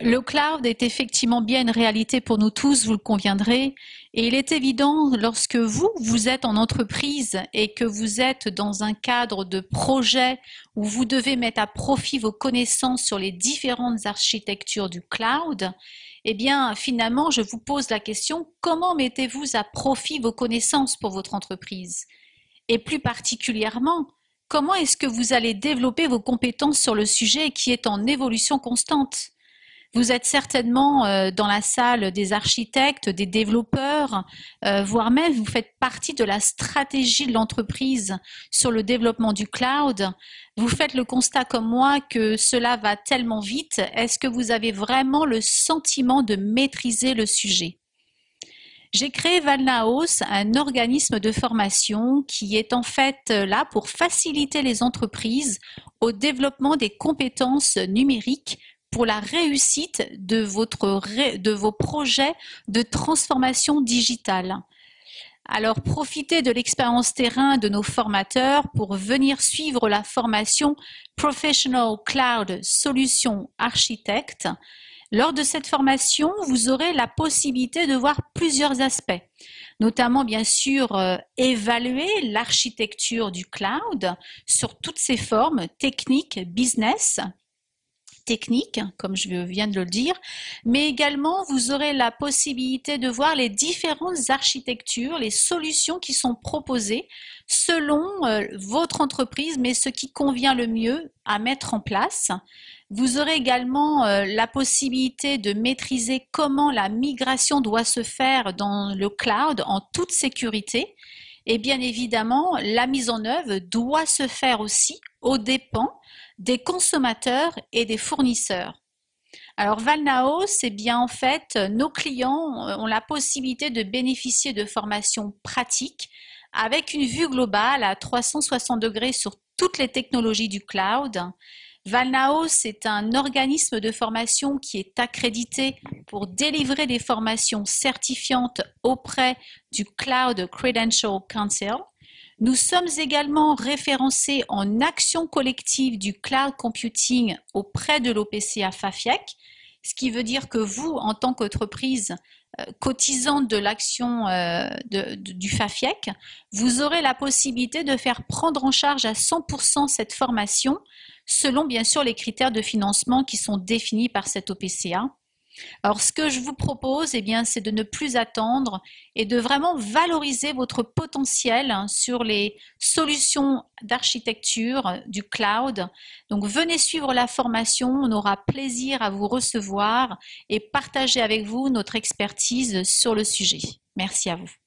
Le cloud est effectivement bien une réalité pour nous tous, vous le conviendrez, et il est évident lorsque vous, vous êtes en entreprise et que vous êtes dans un cadre de projet où vous devez mettre à profit vos connaissances sur les différentes architectures du cloud, eh bien, finalement, je vous pose la question, comment mettez-vous à profit vos connaissances pour votre entreprise? Et plus particulièrement, comment est-ce que vous allez développer vos compétences sur le sujet qui est en évolution constante? Vous êtes certainement euh, dans la salle des architectes, des développeurs, euh, voire même vous faites partie de la stratégie de l'entreprise sur le développement du cloud. Vous faites le constat comme moi que cela va tellement vite. Est-ce que vous avez vraiment le sentiment de maîtriser le sujet? J'ai créé Valnaos, un organisme de formation qui est en fait là pour faciliter les entreprises au développement des compétences numériques pour la réussite de, votre, de vos projets de transformation digitale. Alors profitez de l'expérience terrain de nos formateurs pour venir suivre la formation Professional Cloud Solution Architect. Lors de cette formation, vous aurez la possibilité de voir plusieurs aspects, notamment bien sûr euh, évaluer l'architecture du cloud sur toutes ses formes techniques, business, technique, comme je viens de le dire, mais également vous aurez la possibilité de voir les différentes architectures, les solutions qui sont proposées selon euh, votre entreprise, mais ce qui convient le mieux à mettre en place. Vous aurez également euh, la possibilité de maîtriser comment la migration doit se faire dans le cloud en toute sécurité. Et bien évidemment, la mise en œuvre doit se faire aussi aux dépens des consommateurs et des fournisseurs. Alors Valnao, c'est bien en fait nos clients ont la possibilité de bénéficier de formations pratiques avec une vue globale à 360 degrés sur toutes les technologies du cloud. Valnao, c'est un organisme de formation qui est accrédité pour délivrer des formations certifiantes auprès du Cloud Credential Council. Nous sommes également référencés en action collective du cloud computing auprès de l'OPCA FAFIEC, ce qui veut dire que vous, en tant qu'entreprise euh, cotisante de l'action euh, du FAFIEC, vous aurez la possibilité de faire prendre en charge à 100% cette formation selon bien sûr les critères de financement qui sont définis par cette OPCA. Alors, ce que je vous propose, eh bien, c'est de ne plus attendre et de vraiment valoriser votre potentiel hein, sur les solutions d'architecture du cloud. Donc, venez suivre la formation. On aura plaisir à vous recevoir et partager avec vous notre expertise sur le sujet. Merci à vous.